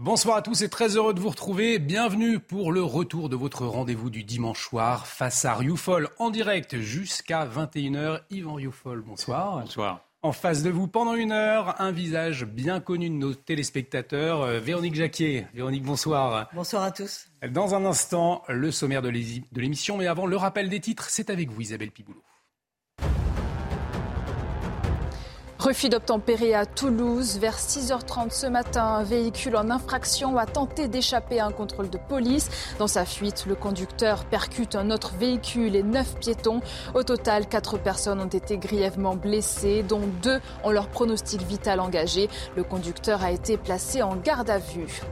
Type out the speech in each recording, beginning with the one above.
Bonsoir à tous et très heureux de vous retrouver. Bienvenue pour le retour de votre rendez-vous du dimanche soir face à Rioufol en direct jusqu'à 21h. Yvan Rioufol, bonsoir. Bonsoir. En face de vous, pendant une heure, un visage bien connu de nos téléspectateurs, euh, Véronique Jacquier. Véronique, bonsoir. Bonsoir à tous. Dans un instant, le sommaire de l'émission, mais avant, le rappel des titres, c'est avec vous, Isabelle Piboulot. Refus d'obtempérer à Toulouse. Vers 6h30 ce matin, un véhicule en infraction a tenté d'échapper à un contrôle de police. Dans sa fuite, le conducteur percute un autre véhicule et neuf piétons. Au total, quatre personnes ont été grièvement blessées, dont deux ont leur pronostic vital engagé. Le conducteur a été placé en garde à vue.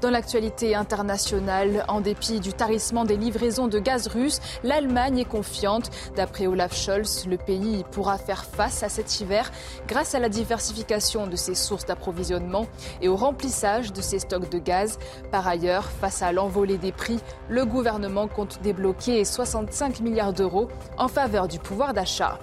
Dans l'actualité internationale, en dépit du tarissement des livraisons de gaz russe, l'Allemagne est confiante. D'après Olaf Scholz, le pays pourra faire face à cet hiver grâce à la diversification de ses sources d'approvisionnement et au remplissage de ses stocks de gaz. Par ailleurs, face à l'envolée des prix, le gouvernement compte débloquer 65 milliards d'euros en faveur du pouvoir d'achat.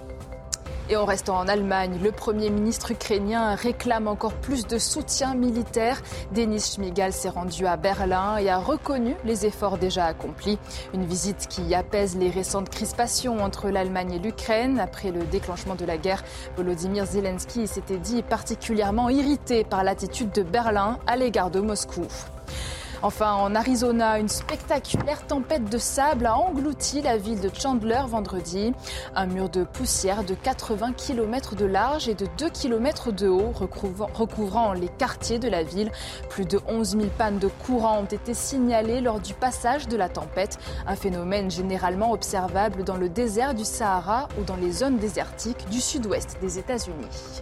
Et en restant en Allemagne, le Premier ministre ukrainien réclame encore plus de soutien militaire. Denis Schmigal s'est rendu à Berlin et a reconnu les efforts déjà accomplis. Une visite qui apaise les récentes crispations entre l'Allemagne et l'Ukraine. Après le déclenchement de la guerre, Volodymyr Zelensky s'était dit particulièrement irrité par l'attitude de Berlin à l'égard de Moscou. Enfin, en Arizona, une spectaculaire tempête de sable a englouti la ville de Chandler vendredi. Un mur de poussière de 80 km de large et de 2 km de haut recouvrant les quartiers de la ville. Plus de 11 000 pannes de courant ont été signalées lors du passage de la tempête, un phénomène généralement observable dans le désert du Sahara ou dans les zones désertiques du sud-ouest des États-Unis.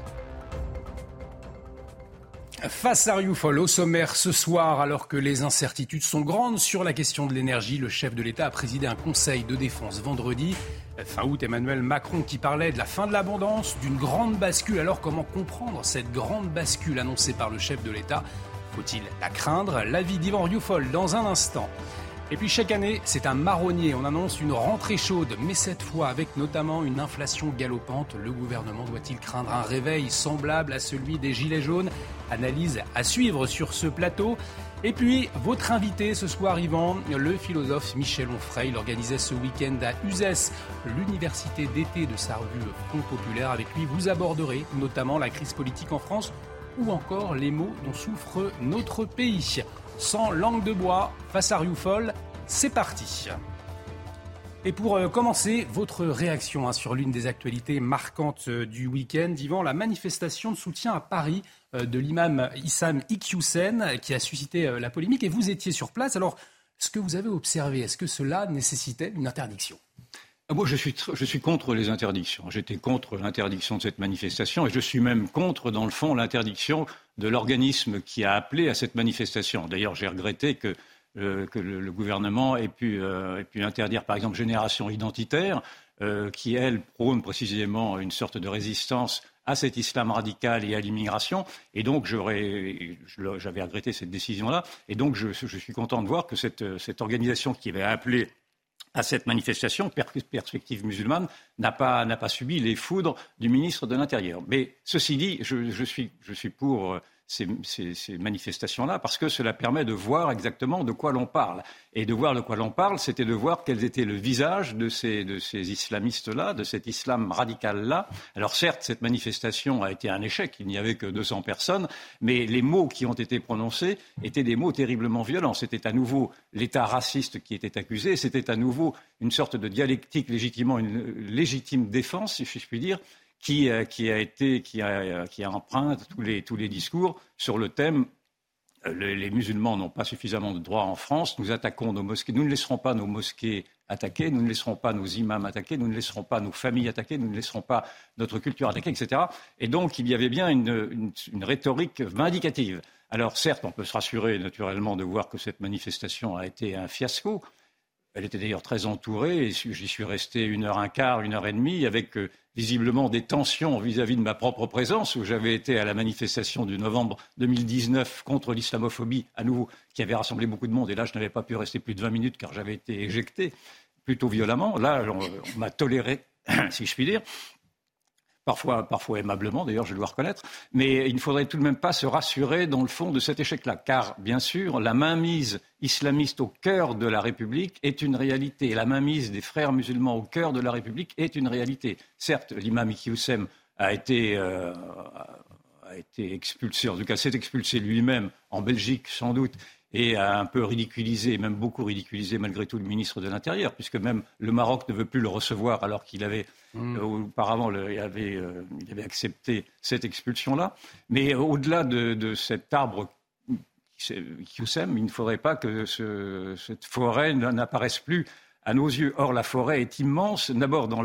Face à Rioufol, au sommaire ce soir, alors que les incertitudes sont grandes sur la question de l'énergie, le chef de l'État a présidé un conseil de défense vendredi. Fin août, Emmanuel Macron qui parlait de la fin de l'abondance, d'une grande bascule. Alors comment comprendre cette grande bascule annoncée par le chef de l'État? Faut-il la craindre? L'avis d'Yvan Rioufol dans un instant. Et puis chaque année, c'est un marronnier. On annonce une rentrée chaude, mais cette fois avec notamment une inflation galopante. Le gouvernement doit-il craindre un réveil semblable à celui des Gilets jaunes? Analyse à suivre sur ce plateau. Et puis, votre invité ce soir, Yvan, le philosophe Michel Onfray. Il organisait ce week-end à Uzès, l'université d'été de sa revue Front Populaire. Avec lui, vous aborderez notamment la crise politique en France ou encore les maux dont souffre notre pays sans langue de bois face à Rioufol. C'est parti. Et pour euh, commencer, votre réaction hein, sur l'une des actualités marquantes euh, du week-end, Yvan, la manifestation de soutien à Paris euh, de l'imam Issam Iqiyoussen qui a suscité la polémique et vous étiez sur place. Alors, ce que vous avez observé, est-ce que cela nécessitait une interdiction? Moi, je suis, contre les interdictions. J'étais contre l'interdiction de cette manifestation et je suis même contre, dans le fond, l'interdiction de l'organisme qui a appelé à cette manifestation. D'ailleurs, j'ai regretté que, euh, le, gouvernement ait pu, euh, ait pu, interdire, par exemple, Génération Identitaire, euh, qui, elle, prône précisément une sorte de résistance à cet islam radical et à l'immigration. Et donc, j'avais regretté cette décision-là. Et donc, je, je, suis content de voir que cette, cette organisation qui avait appelé à cette manifestation, Perspective musulmane n'a pas, subi les foudres du ministre de l'Intérieur. Mais ceci dit, je, je, suis, je suis, pour euh, ces, manifestations-là parce que cela permet de voir exactement de quoi l'on parle. Et de voir de quoi l'on parle, c'était de voir quel était le visage de ces, de ces islamistes-là, de cet islam radical-là. Alors certes, cette manifestation a été un échec, il n'y avait que 200 personnes, mais les mots qui ont été prononcés étaient des mots terriblement violents. C'était à nouveau l'État raciste qui était accusé, c'était à nouveau une sorte de dialectique légitimement une légitime défense, si je puis dire, euh, qui, a été, qui a, qui a empreint tous les, discours sur le thème les, musulmans n'ont pas suffisamment de droits en France, nous attaquons nos mosquées, nous ne laisserons pas nos mosquées attaquées, nous ne laisserons pas nos imams attaqués, nous ne laisserons pas nos familles attaquées, nous ne laisserons pas notre culture attaquée, etc. Et donc il y avait bien une rhétorique vindicative. Alors certes, on peut se rassurer naturellement de voir que cette manifestation a été un fiasco, elle était d'ailleurs très entourée et j'y suis resté une heure un quart, une heure et demie, avec euh, visiblement des tensions vis-à-vis de ma propre présence, où j'avais été à la manifestation du novembre 2019 contre l'islamophobie, à nouveau, qui avait rassemblé beaucoup de monde. Et là, je n'avais pas pu rester plus de 20 minutes car j'avais été éjecté plutôt violemment. Là, on m'a toléré, si je puis dire parfois, aimablement d'ailleurs, je dois reconnaître, mais il ne faudrait tout de même pas se rassurer dans le fond de cet échec-là, car bien sûr, la mainmise islamiste au cœur de la République est une réalité, la mainmise des frères musulmans au cœur de la République est une réalité. Certes, l'imam Iqiyoussem a été, euh, a été expulsé, en tout cas s'est expulsé lui-même en Belgique sans doute, et a un peu ridiculisé, même beaucoup ridiculisé malgré tout le ministre de l'Intérieur, puisque même le Maroc ne veut plus le recevoir alors qu'il avait mm. euh, auparavant il, avait, euh, il, avait, accepté cette expulsion-là. Mais au-delà de, cet arbre qui sème, il ne faudrait pas que cette forêt n'apparaisse plus à nos yeux. Or, la forêt est immense, d'abord dans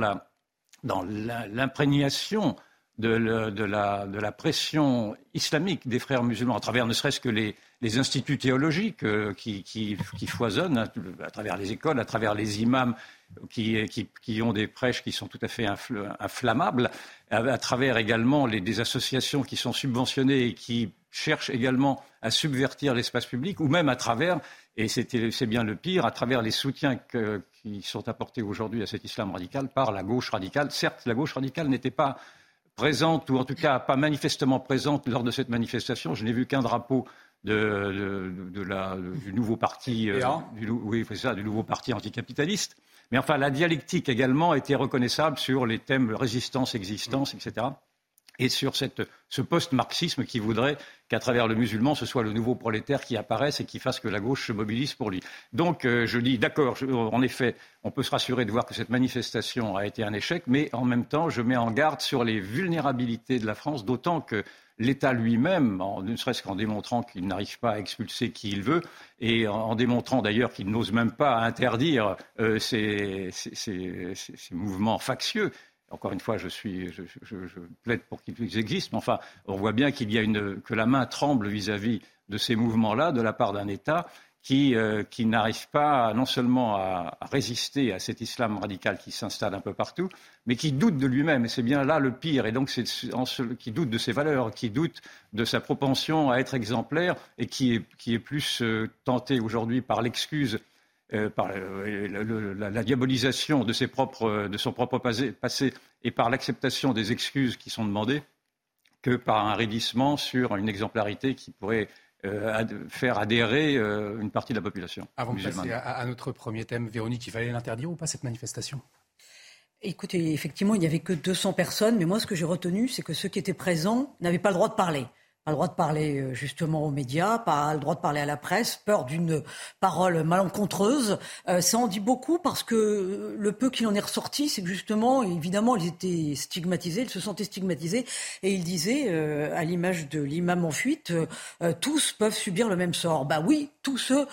l'imprégnation de, la, pression islamique des frères musulmans, à travers ne serait-ce que les, instituts théologiques euh, qui, foisonnent hein, à travers les écoles, à travers les imams qui, ont des prêches qui sont tout à fait inflammables, à, travers également les, des associations qui sont subventionnées et qui cherchent également à subvertir l'espace public, ou même à travers, et c'est bien le pire, à travers les soutiens qui sont apportés aujourd'hui à cet islam radical par la gauche radicale. Certes, la gauche radicale n'était pas présente, ou en tout cas pas manifestement présente lors de cette manifestation. Je n'ai vu qu'un drapeau de, la, du nouveau parti, euh, du, oui, ça, du nouveau parti anticapitaliste. Mais enfin, la dialectique également était reconnaissable sur les thèmes résistance, existence, etc et sur ce post-marxisme qui voudrait qu'à travers le musulman, ce soit le nouveau prolétaire qui apparaisse et qui fasse que la gauche se mobilise pour lui. Donc euh, je dis, d'accord, en effet, on peut se rassurer de voir que cette manifestation a été un échec, mais en même temps, je mets en garde sur les vulnérabilités de la France, d'autant que l'État lui-même, ne serait-ce qu'en démontrant qu'il n'arrive pas à expulser qui il veut, et en démontrant d'ailleurs qu'il n'ose même pas interdire euh, ces, mouvements factieux, encore une fois, je, plaide pour qu'ils existent, mais enfin, on voit bien qu'il y a une, que la main tremble vis-à-vis de ces mouvements-là de la part d'un État qui, euh, qui n'arrive pas non seulement à, résister à cet islam radical qui s'installe un peu partout, mais qui doute de lui-même. Et c'est bien là le pire. Et donc, c'est qui doute de ses valeurs, qui doute de sa propension à être exemplaire et qui est, qui est plus euh, tenté aujourd'hui par l'excuse euh, par euh, la, diabolisation de, ses propres, de son propre passé et par l'acceptation des excuses qui sont demandées que par un raidissement sur une exemplarité qui pourrait euh, faire adhérer une partie de la population. Avant de passer à, notre premier thème, Véronique, il fallait l'interdire ou pas cette manifestation? Écoutez, effectivement, il n'y avait que 200 personnes, mais moi, ce que j'ai retenu, c'est que ceux qui étaient présents n'avaient pas le droit de parler pas le droit de parler euh, justement aux médias, pas le droit de parler à la presse, peur d'une parole malencontreuse. Euh, ça en dit beaucoup parce que le peu qu'il en est ressorti, c'est que justement, évidemment, ils étaient stigmatisés, ils se sentaient stigmatisés, et ils disaient, euh, à l'image de l'imam en fuite, tous peuvent subir le même sort. Bah oui, tous ceux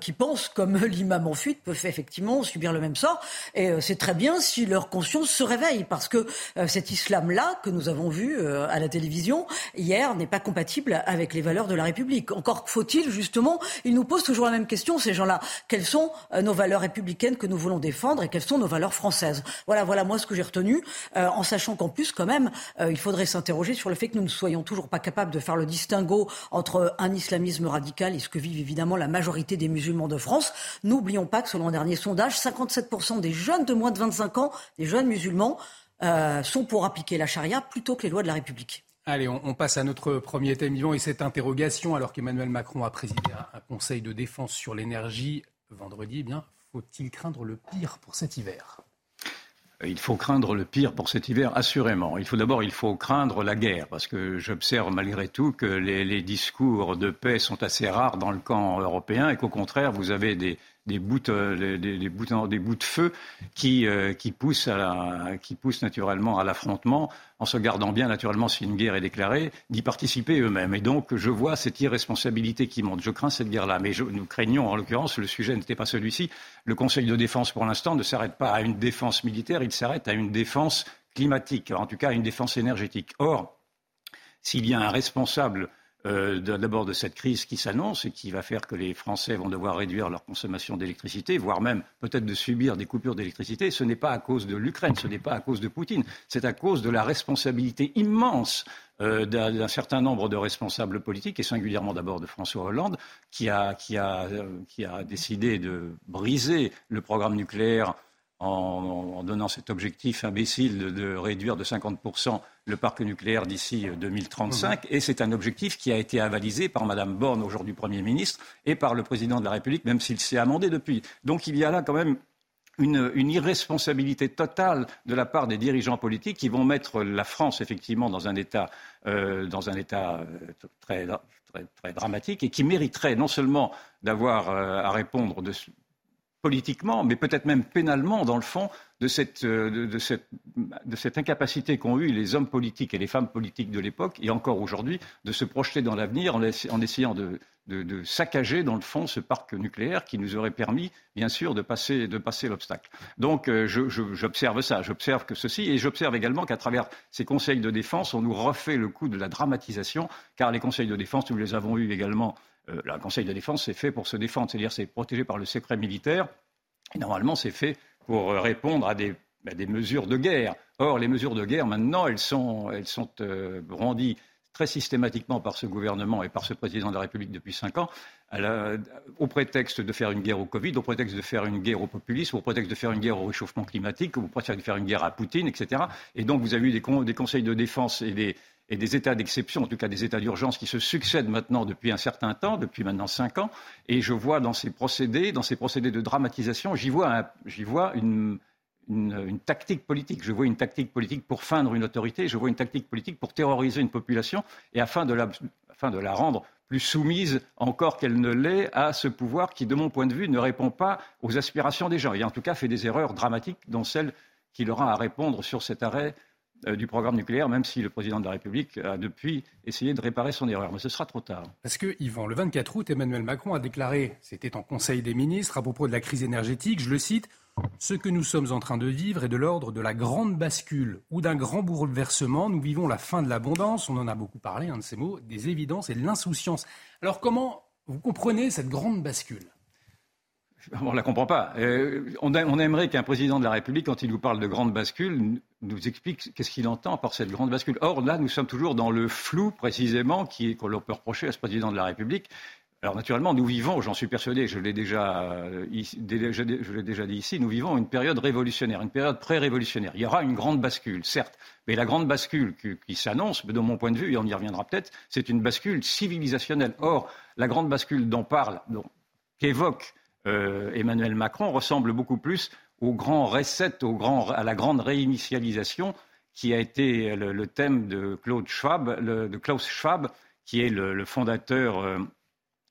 qui pensent comme l'imam en fuite peuvent effectivement subir le même sort, et c'est très bien si leur conscience se réveille, parce que cet islam-là que nous avons vu à la télévision hier n'est pas compatible avec les valeurs de la République. Encore faut-il, justement, ils nous posent toujours la même question, ces gens-là. Quelles sont euh, nos valeurs républicaines que nous voulons défendre et quelles sont nos valeurs françaises? Voilà, voilà moi ce que j'ai retenu, euh, en sachant qu'en plus, quand même, euh, il faudrait s'interroger sur le fait que nous ne soyons toujours pas capables de faire le distinguo entre un islamisme radical et ce que vivent évidemment la majorité des musulmans de France. N'oublions pas que selon un dernier sondage, 57% des jeunes de moins de 25 ans, des jeunes musulmans, sont pour appliquer la charia plutôt que les lois de la République. Allez, on, passe à notre premier thème, Yvan, et cette interrogation, alors qu'Emmanuel Macron a présidé un, conseil de défense sur l'énergie vendredi, eh bien, faut-il craindre le pire pour cet hiver? Il faut craindre le pire pour cet hiver, assurément. Il faut d'abord, il faut craindre la guerre, parce que j'observe malgré tout que les, discours de paix sont assez rares dans le camp européen et qu'au contraire, vous avez des, des bouts, euh, des, bouts, de feu qui, euh, qui poussent naturellement à l'affrontement, en se gardant bien naturellement si une guerre est déclarée, d'y participer eux-mêmes. Et donc je vois cette irresponsabilité qui monte. Je crains cette guerre-là, mais nous craignons en l'occurrence, le sujet n'était pas celui-ci. Le Conseil de défense pour l'instant ne s'arrête pas à une défense militaire, il s'arrête à une défense climatique, en tout cas à une défense énergétique. Or, s'il y a un responsable euh, d'abord de cette crise qui s'annonce et qui va faire que les Français vont devoir réduire leur consommation d'électricité, voire même peut-être de subir des coupures d'électricité, ce n'est pas à cause de l'Ukraine, ce n'est pas à cause de Poutine, c'est à cause de la responsabilité immense euh, d'un certain nombre de responsables politiques, et singulièrement d'abord de François Hollande, qui a, euh, qui a, décidé de briser le programme nucléaire en, donnant cet objectif imbécile de, réduire de 50% le parc nucléaire d'ici 2035. Euh, mmh. Et c'est un objectif qui a été avalisé par Mme Borne, aujourd'hui Premier ministre, et par le Président de la République, même s'il s'est amendé depuis. Donc il y a là quand même une, irresponsabilité totale de la part des dirigeants politiques qui vont mettre la France effectivement dans un état, euh, dans un état euh, très, très, très, dramatique et qui mériterait non seulement d'avoir à répondre de, politiquement, mais peut-être même pénalement, dans le fond, de cette, euh, de, cette, incapacité qu'ont eu les hommes politiques et les femmes politiques de l'époque, et encore aujourd'hui, de se projeter dans l'avenir en, essayant de, saccager, dans le fond, ce parc nucléaire qui nous aurait permis, bien sûr, de passer, de passer l'obstacle. Donc, euh, j'observe ça, j'observe que ceci, et j'observe également qu'à travers ces conseils de défense, on nous refait le coup de la dramatisation, car les conseils de défense, nous les avons eus également euh, le Conseil de défense, c'est fait pour se défendre, c'est-à-dire c'est protégé par le secret militaire. Et normalement, c'est fait pour euh, répondre à des, mesures de guerre. Or, les mesures de guerre, maintenant, elles sont, brandies très systématiquement par ce gouvernement et par ce président de la République depuis cinq ans, au prétexte de faire une guerre au Covid, au prétexte de faire une guerre au populisme, au prétexte de faire une guerre au réchauffement climatique, au prétexte de faire une guerre à Poutine, etc. Et donc, vous avez eu des, conseils de défense et des, états d'exception, en tout cas des états d'urgence qui se succèdent maintenant depuis un certain temps, depuis maintenant cinq ans. Et je vois dans ces procédés, dans ces procédés de dramatisation, j'y vois une, une, tactique politique. Je vois une tactique politique pour feindre une autorité, je vois une tactique politique pour terroriser une population et afin de la, afin de la rendre plus soumise encore qu'elle ne l'est à ce pouvoir qui, de mon point de vue, ne répond pas aux aspirations des gens et en tout cas fait des erreurs dramatiques, dont celle qu'il aura à répondre sur cet arrêt du programme nucléaire, même si le président de la République a depuis essayé de réparer son erreur. Mais ce sera trop tard. Parce que, Yvan, le 24 août, Emmanuel Macron a déclaré, c'était en Conseil des ministres, à propos de la crise énergétique, je le cite, ce que nous sommes en train de vivre est de l'ordre de la grande bascule ou d'un grand bouleversement. Nous vivons la fin de l'abondance, on en a beaucoup parlé, un de ces mots, des évidences et de l'insouciance. Alors comment vous comprenez cette grande bascule? On ne la comprend pas. Euh, on, aimerait qu'un président de la République, quand il nous parle de grande bascule, nous explique qu'est-ce qu'il entend par cette grande bascule. Or, là, nous sommes toujours dans le flou, précisément, qu'on peut reprocher à ce président de la République. Alors, naturellement, nous vivons, j'en suis persuadé, je l'ai déjà, euh, déjà dit ici, nous vivons une période révolutionnaire, une période pré-révolutionnaire. Il y aura une grande bascule, certes, mais la grande bascule qui, s'annonce, de mon point de vue, et on y reviendra peut-être, c'est une bascule civilisationnelle. Or, la grande bascule dont parle, qu'évoque euh, Emmanuel Macron ressemble beaucoup plus au grand reset, à la grande réinitialisation qui a été le, thème de, Claude Schwab, Klaus Schwab, qui est le, fondateur euh,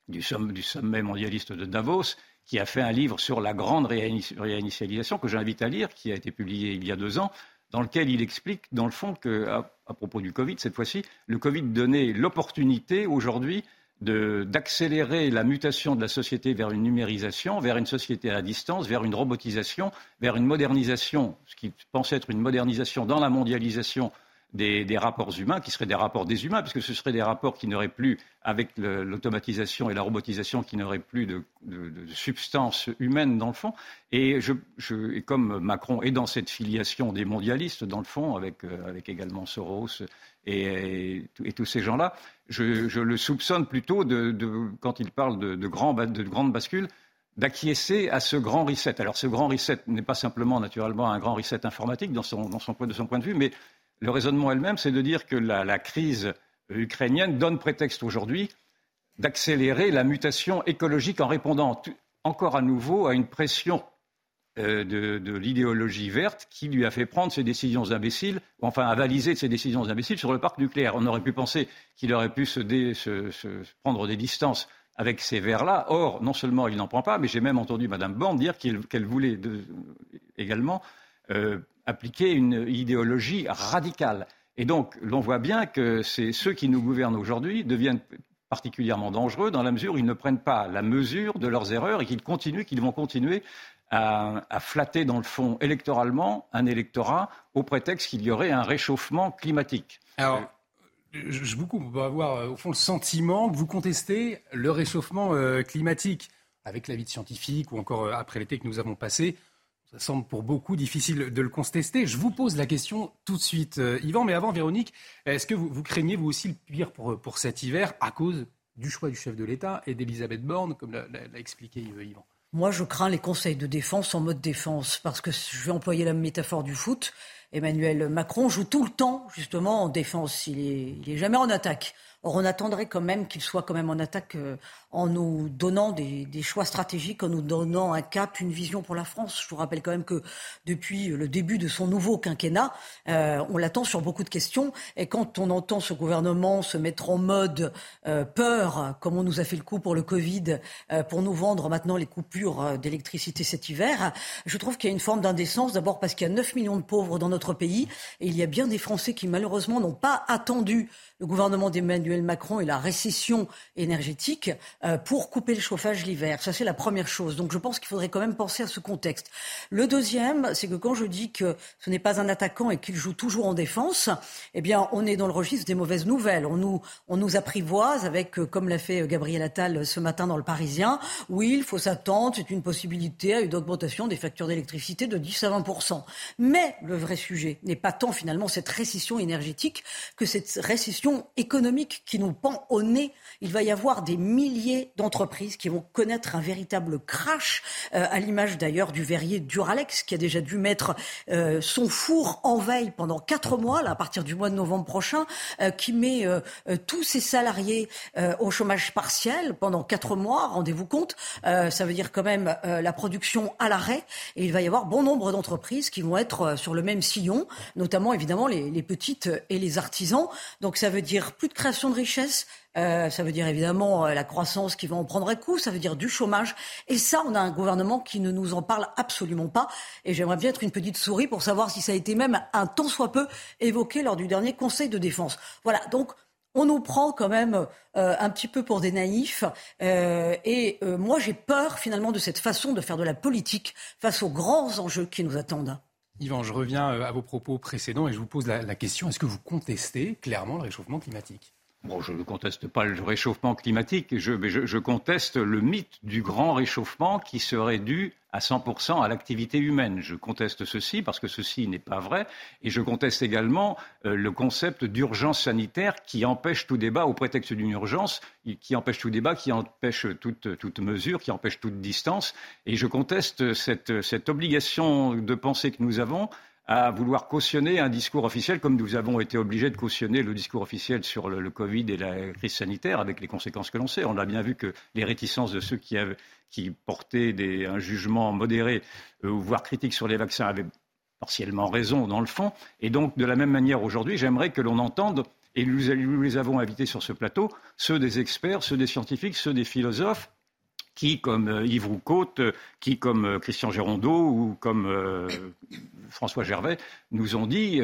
du, sommet mondialiste de Davos, qui a fait un livre sur la grande réinitialisation que j'invite à lire, qui a été publié il y a deux ans, dans lequel il explique, dans le fond, que, à propos du Covid cette fois-ci, le Covid donnait l'opportunité aujourd'hui d'accélérer la mutation de la société vers une numérisation, vers une société à distance, vers une robotisation, vers une modernisation, ce qui pensait être une modernisation dans la mondialisation des, rapports humains, qui seraient des rapports déshumains, puisque ce seraient des rapports qui n'auraient plus, avec l'automatisation et la robotisation, qui n'auraient plus de, substance humaine dans le fond. Et, comme Macron est dans cette filiation des mondialistes, dans le fond, avec, euh, avec également Soros et, tous ces gens-là, je, le soupçonne plutôt, de, quand il parle de, de, grand, de grande bascule, d'acquiescer à ce grand reset. Alors ce grand reset n'est pas simplement naturellement un grand reset informatique dans son, dans son, de son point de vue, mais le raisonnement elle-même, c'est de dire que la, crise ukrainienne donne prétexte aujourd'hui d'accélérer la mutation écologique en répondant encore à nouveau à une pression euh, de, l'idéologie verte qui lui a fait prendre ses décisions imbéciles, enfin avaliser ses décisions imbéciles sur le parc nucléaire. On aurait pu penser qu'il aurait pu se, prendre des distances avec ces verres-là. Or, non seulement il n'en prend pas, mais j'ai même entendu Mme Borne dire qu'elle voulait également euh, appliquer une idéologie radicale. Et donc, l'on voit bien que c'est ceux qui nous gouvernent aujourd'hui deviennent particulièrement dangereux dans la mesure où ils ne prennent pas la mesure de leurs erreurs et qu'ils continuent, qu'ils vont continuer à, flatter dans le fond électoralement un électorat au prétexte qu'il y aurait un réchauffement climatique. Alors, je, on avoir euh, au fond le sentiment que vous contestez le réchauffement euh, climatique avec l'avis de scientifiques ou encore euh, après l'été que nous avons passé. Ça semble pour beaucoup difficile de le contester. Je vous pose la question tout de suite, Yvan. Mais avant, Véronique, est-ce que vous, craignez vous aussi le pire pour, pour cet hiver à cause du choix du chef de l'État et d'Elisabeth Borne, comme l'a expliqué Yvan? Moi, je crains les conseils de défense en mode défense, parce que je vais employer la métaphore du foot. Emmanuel Macron joue tout le temps, justement, en défense. Il est, il est jamais en attaque. Or, on attendrait quand même qu'il soit quand même en attaque euh, en nous donnant des, choix stratégiques, en nous donnant un cap, une vision pour la France. Je vous rappelle quand même que depuis le début de son nouveau quinquennat, euh, on l'attend sur beaucoup de questions. Et quand on entend ce gouvernement se mettre en mode euh, peur, comme on nous a fait le coup pour le Covid, euh, pour nous vendre maintenant les coupures d'électricité cet hiver, je trouve qu'il y a une forme d'indécence. D'abord parce qu'il y a 9 millions de pauvres dans notre pays et il y a bien des Français qui malheureusement n'ont pas attendu le gouvernement d'Emmanuel Macron et la récession énergétique pour couper le chauffage l'hiver. Ça, c'est la première chose. Donc, je pense qu'il faudrait quand même penser à ce contexte. Le deuxième, c'est que quand je dis que ce n'est pas un attaquant et qu'il joue toujours en défense, eh bien, on est dans le registre des mauvaises nouvelles. On nous, on nous apprivoise avec, euh, comme l'a fait euh, Gabriel Attal ce matin dans le Parisien, oui, il faut s'attendre, c'est une possibilité à une augmentation des factures d'électricité de 10 à 20% Mais le vrai sujet n'est pas tant finalement cette récession énergétique que cette récession économique qui nous pend au nez. Il va y avoir des milliers d'entreprises qui vont connaître un véritable crash, euh, à l'image d'ailleurs du verrier Duralex qui a déjà dû mettre euh, son four en veille pendant quatre mois, là, à partir du mois de novembre prochain, euh, qui met tous ses salariés au chômage partiel pendant quatre mois. Rendez-vous compte, ça veut dire quand même la production à l'arrêt. Et il va y avoir bon nombre d'entreprises qui vont être sur le même sillon, notamment évidemment les, les petites et les artisans. Donc ça veut dire plus de création de richesse, euh, ça veut dire évidemment euh, la croissance qui va en prendre un coup, ça veut dire du chômage. Et ça, on a un gouvernement qui ne nous en parle absolument pas. Et j'aimerais bien être une petite souris pour savoir si ça a été même un tant soit peu évoqué lors du dernier Conseil de défense. Voilà, donc on nous prend quand même euh, un petit peu pour des naïfs. et moi, j'ai peur finalement de cette façon de faire de la politique face aux grands enjeux qui nous attendent. Yvan, je reviens à vos propos précédents et je vous pose la, question, est-ce que vous contestez clairement le réchauffement climatique? Je ne conteste pas le réchauffement climatique, je, mais je, conteste le mythe du grand réchauffement qui serait dû à 100% à l'activité humaine. Je conteste ceci parce que ceci n'est pas vrai et je conteste également euh, le concept d'urgence sanitaire qui empêche tout débat au prétexte d'une urgence, qui empêche tout débat, qui empêche toute, mesure, qui empêche toute distance. Et je conteste cette obligation de penser que nous avons à vouloir cautionner un discours officiel, comme nous avons été obligés de cautionner le discours officiel sur le, Covid et la crise sanitaire, avec les conséquences que l'on sait. On a bien vu que les réticences de ceux qui, portaient un jugement modéré, euh, voire critique sur les vaccins, avaient partiellement raison dans le fond. Et donc, de la même manière, aujourd'hui, j'aimerais que l'on entende, et nous les avons invités sur ce plateau, ceux des experts, ceux des scientifiques, ceux des philosophes, qui, comme euh, Yves Roucaute, euh, qui, comme euh, Christian Gérondeau ou comme François Gervais, nous ont dit,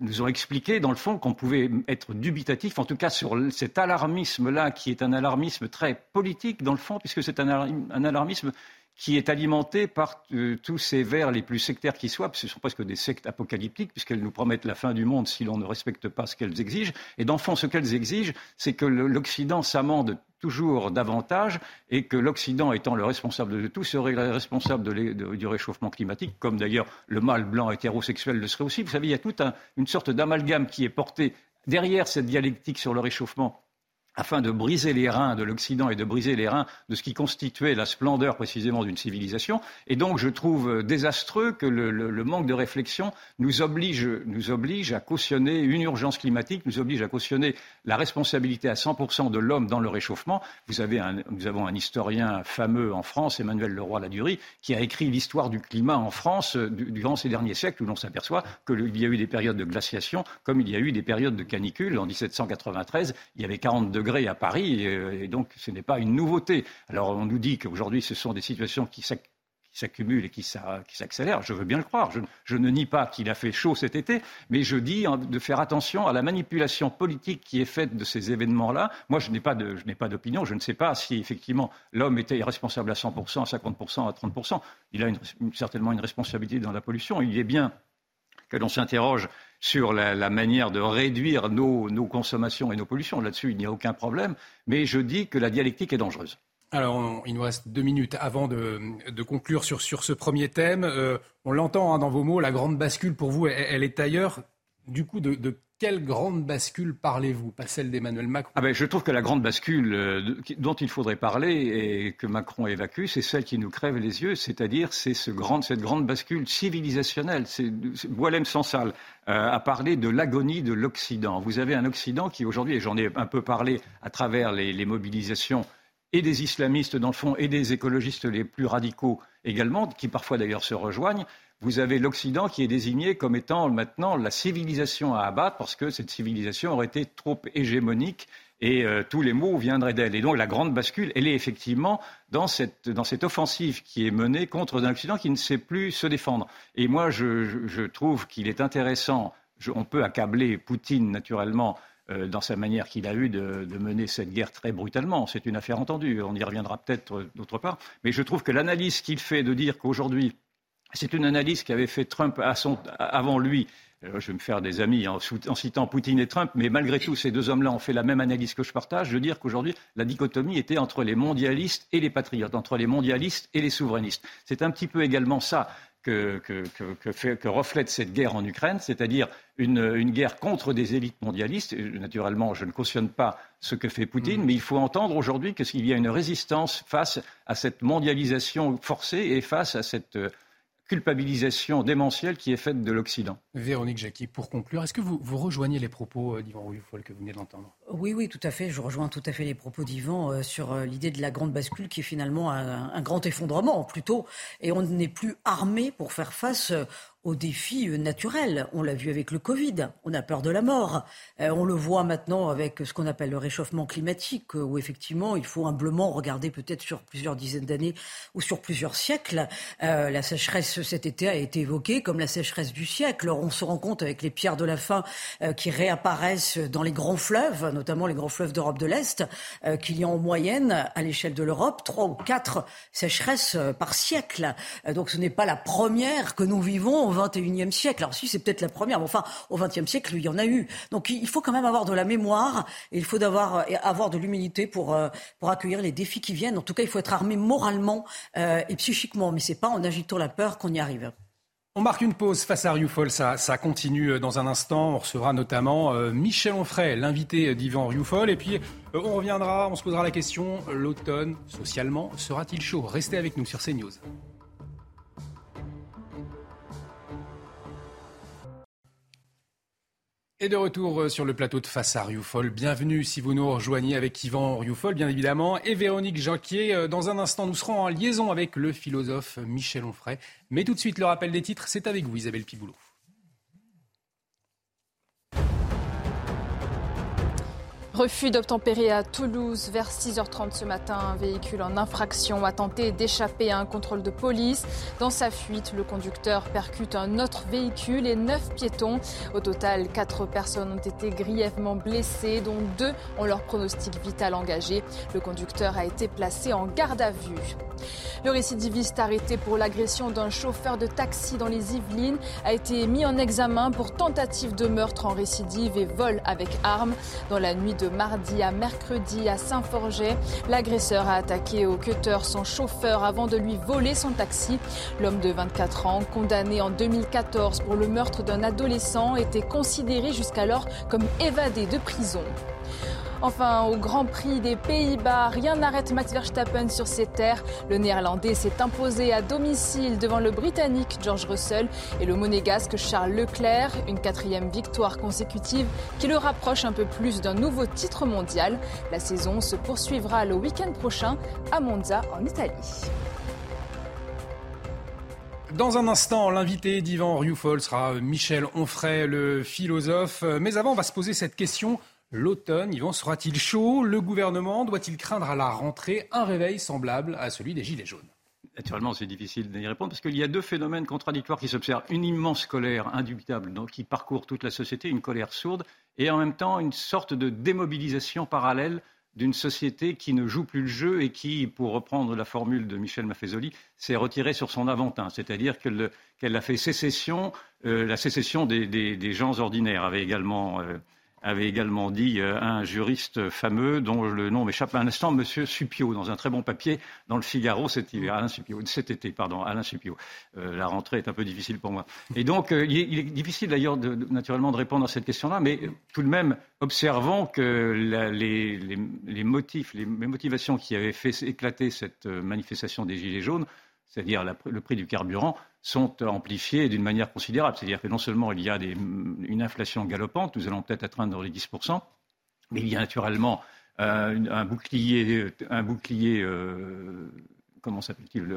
nous ont expliqué, dans le fond, qu'on pouvait être dubitatif, en tout cas sur cet alarmisme-là, qui est un alarmisme très politique, dans le fond, puisque c'est un, alarmisme qui est alimenté par tous ces vers les plus sectaires qui soient, ce sont presque des sectes apocalyptiques, puisqu'elles nous promettent la fin du monde si l'on ne respecte pas ce qu'elles exigent. Et dans ce qu'elles exigent, c'est que l'Occident s'amende toujours davantage et que l'Occident étant le responsable de tout serait le responsable du réchauffement climatique, comme d'ailleurs le mâle blanc hétérosexuel le serait aussi. Vous savez, il y a toute une sorte d'amalgame qui est porté derrière cette dialectique sur le réchauffement afin de briser les reins de l'Occident et de briser les reins de ce qui constituait la splendeur précisément d'une civilisation. Et donc je trouve désastreux que le, manque de réflexion nous oblige, nous oblige à cautionner une urgence climatique, nous oblige à cautionner la responsabilité à 100% de l'homme dans le réchauffement. Vous avez nous avons un historien fameux en France, Emmanuel Leroy-Ladurie, qui a écrit l'histoire du climat en France euh, durant ces derniers siècles où l'on s'aperçoit qu'il y a eu des périodes de glaciation comme il y a eu des périodes de canicule. En 1793, il y avait 40 degrés degrés à Paris, et donc ce n'est pas une nouveauté. Alors on nous dit qu'aujourd'hui ce sont des situations qui s'accumulent et qui s'accélèrent. Je veux bien le croire. Je, ne nie pas qu'il a fait chaud cet été, mais je dis de faire attention à la manipulation politique qui est faite de ces événements-là. Moi, je n'ai pas d'opinion. Je ne sais pas si effectivement l'homme était responsable à 100%, à 50%, à 30%. Il a certainement une responsabilité dans la pollution. Il est bien que l'on s'interroge sur la, manière de réduire nos, consommations et nos pollutions. Là-dessus, il n'y a aucun problème. Mais je dis que la dialectique est dangereuse. Alors, il nous reste deux minutes avant de, conclure sur, ce premier thème. Euh, on l'entend hein, dans vos mots, la grande bascule pour vous, elle, est ailleurs. Du coup, de quelle grande bascule parlez-vous Pas celle d'Emmanuel Macron. Ah ben, je trouve que la grande bascule euh, dont il faudrait parler et que Macron évacue, c'est celle qui nous crève les yeux, c'est-à-dire c'est ce cette grande bascule civilisationnelle. Boilem Sansal euh, a parlé de l'agonie de l'Occident. Vous avez un Occident qui aujourd'hui, et j'en ai un peu parlé à travers les, les mobilisations et des islamistes dans le fond et des écologistes les plus radicaux également, qui parfois d'ailleurs se rejoignent, vous avez l'Occident qui est désigné comme étant maintenant la civilisation à abattre parce que cette civilisation aurait été trop hégémonique et euh, tous les maux viendraient d'elle. Et donc la grande bascule, elle est effectivement dans cette, dans cette offensive qui est menée contre un Occident qui ne sait plus se défendre. Et moi, je, je, trouve qu'il est intéressant, on peut accabler Poutine naturellement euh, dans sa manière qu'il a eue de, de, mener cette guerre très brutalement. C'est une affaire entendue, on y reviendra peut-être euh, d'autre part. Mais je trouve que l'analyse qu'il fait de dire qu'aujourd'hui, c'est une analyse qu'avait fait Trump avant lui. Euh, je vais me faire des amis en, citant Poutine et Trump, mais malgré tout, ces deux hommes-là ont fait la même analyse que je partage, de dire qu'aujourd'hui, la dichotomie était entre les mondialistes et les patriotes, entre les mondialistes et les souverainistes. C'est un petit peu également ça que, reflète cette guerre en Ukraine, c'est-à-dire une, guerre contre des élites mondialistes. naturellement, je ne cautionne pas ce que fait Poutine, mm. mais il faut entendre aujourd'hui qu'il y a une résistance face à cette mondialisation forcée et face à cette culpabilisation démentielle qui est faite de l'Occident. Véronique Jacqui, pour conclure, est-ce que vous, vous rejoignez les propos euh, d'Yvan Rufol que vous venez d'entendre? Oui, oui, tout à fait. Je rejoins tout à fait les propos d'Yvan euh, sur euh, l'idée de la grande bascule qui est finalement un, grand effondrement plutôt. Et on n'est plus armé pour faire face aux défis euh, naturels. On l'a vu avec le Covid, on a peur de la mort. Euh, on le voit maintenant avec ce qu'on appelle le réchauffement climatique, euh, où effectivement il faut humblement regarder peut-être sur plusieurs dizaines d'années ou sur plusieurs siècles. la sécheresse cet été a été évoquée comme la sécheresse du siècle. on se rend compte avec les pierres de la faim qui réapparaissent dans les grands fleuves, notamment les grands fleuves d'Europe de l'Est, qu'il y a en moyenne à l'échelle de l'Europe trois ou quatre sécheresses par siècle. donc ce n'est pas la première que nous vivons 21e siècle. Alors si c'est peut-être la première, mais enfin au 20e siècle, il y en a eu. Donc il faut quand même avoir de la mémoire et il faut avoir, avoir de l'humilité pour, euh, pour accueillir les défis qui viennent. En tout cas, il faut être armé moralement euh, et psychiquement, mais c'est pas en agitant la peur qu'on y arrive. On marque une pause face à Rioufol, ça, continue euh, dans un instant. On recevra notamment Michel Onfray, l'invité d'Yvan Rioufol. Et puis on reviendra, on se posera la question, l'automne, socialement, sera-t-il chaud? Restez avec nous sur CNews. Et de retour euh, sur le plateau de Face à Rioufol. Bienvenue si vous nous rejoignez avec Yvan Rioufol, bien évidemment, et Véronique Jacquier. Euh, dans un instant, nous serons en liaison avec le philosophe Michel Onfray. Mais tout de suite, le rappel des titres, c'est avec vous, Isabelle Piboulot. Refus d'obtempérer à Toulouse vers 6h30 ce matin. Un véhicule en infraction a tenté d'échapper à un contrôle de police. Dans sa fuite, le conducteur percute un autre véhicule et neuf piétons. Au total, quatre personnes ont été grièvement blessées, dont deux ont leur pronostic vital engagé. Le conducteur a été placé en garde à vue. Le récidiviste arrêté pour l'agression d'un chauffeur de taxi dans les Yvelines a été mis en examen pour tentative de meurtre en récidive et vol avec arme. Dans la nuit de mardi à mercredi à Saint-Forget, l'agresseur a attaqué au cutter son chauffeur avant de lui voler son taxi. L'homme de 24 ans, condamné en 2014 pour le meurtre d'un adolescent, était considéré jusqu'alors comme évadé de prison. Enfin, au Grand Prix des Pays-Bas, rien n'arrête Max Verstappen sur ses terres. Le Néerlandais s'est imposé à domicile devant le Britannique George Russell et le Monégasque Charles Leclerc. Une quatrième victoire consécutive qui le rapproche un peu plus d'un nouveau titre mondial. La saison se poursuivra le week-end prochain à Monza en Italie. Dans un instant, l'invité d'Yvan Rioufol sera Michel Onfray, le philosophe. Mais avant, on va se poser cette question l'automne. Yvan, sera-t-il chaud? Le gouvernement doit-il craindre à la rentrée un réveil semblable à celui des Gilets jaunes? Naturellement, c'est difficile d'y répondre parce qu'il y a deux phénomènes contradictoires qui s'observent. Une immense colère indubitable qui parcourt toute la société, une colère sourde, et en même temps une sorte de démobilisation parallèle d'une société qui ne joue plus le jeu et qui, pour reprendre la formule de Michel Maffezoli, s'est retirée sur son aventin, c'est-à-dire qu'elle a fait sécession, euh, la sécession des, gens ordinaires, avait également euh, avait également dit euh, un juriste fameux dont le nom m'échappe à un instant, Monsieur Supio, dans un très bon papier dans le Figaro cet hiver, Alain Supio, cet été, pardon, Alain Supio. Euh, la rentrée est un peu difficile pour moi. Et donc, euh, il, est, difficile d'ailleurs, naturellement, de répondre à cette question-là, mais tout de même, observons que les, motifs, les motivations qui avaient fait éclater cette manifestation des Gilets jaunes, c'est-à-dire le prix du carburant, sont amplifiés d'une manière considérable. C'est-à-dire que non seulement il y a une inflation galopante, nous allons peut-être atteindre les 10%, mais il y a naturellement euh, un bouclier, un bouclier euh, comment s'appelle-t-il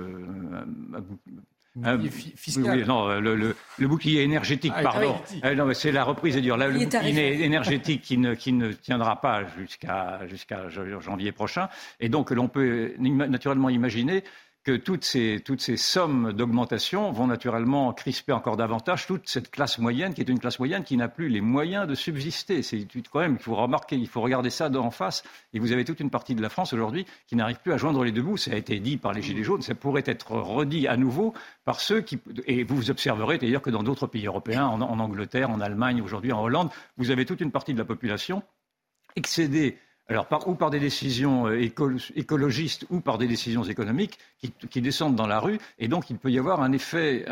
un, fiscal. non, le, bouclier énergétique, ah, pardon. Ah, non, c'est la reprise est dure. Là, le bouclier énergétique qui ne, qui ne tiendra pas jusqu'à jusqu'à janvier prochain. Et donc, l'on peut naturellement imaginer que toutes ces, toutes ces sommes d'augmentation vont naturellement crisper encore davantage toute cette classe moyenne, qui est une classe moyenne qui n'a plus les moyens de subsister. C'est quand même, il faut remarquer, il faut regarder ça d'en face. Et vous avez toute une partie de la France aujourd'hui qui n'arrive plus à joindre les deux bouts. Ça a été dit par les Gilets jaunes, ça pourrait être redit à nouveau par ceux qui. Et vous observerez d'ailleurs que dans d'autres pays européens, en, en Angleterre, en Allemagne, aujourd'hui en Hollande, vous avez toute une partie de la population excédée alors ou par des décisions euh, écologistes ou par des décisions économiques qui, descendent dans la rue, et donc il peut y avoir un effet,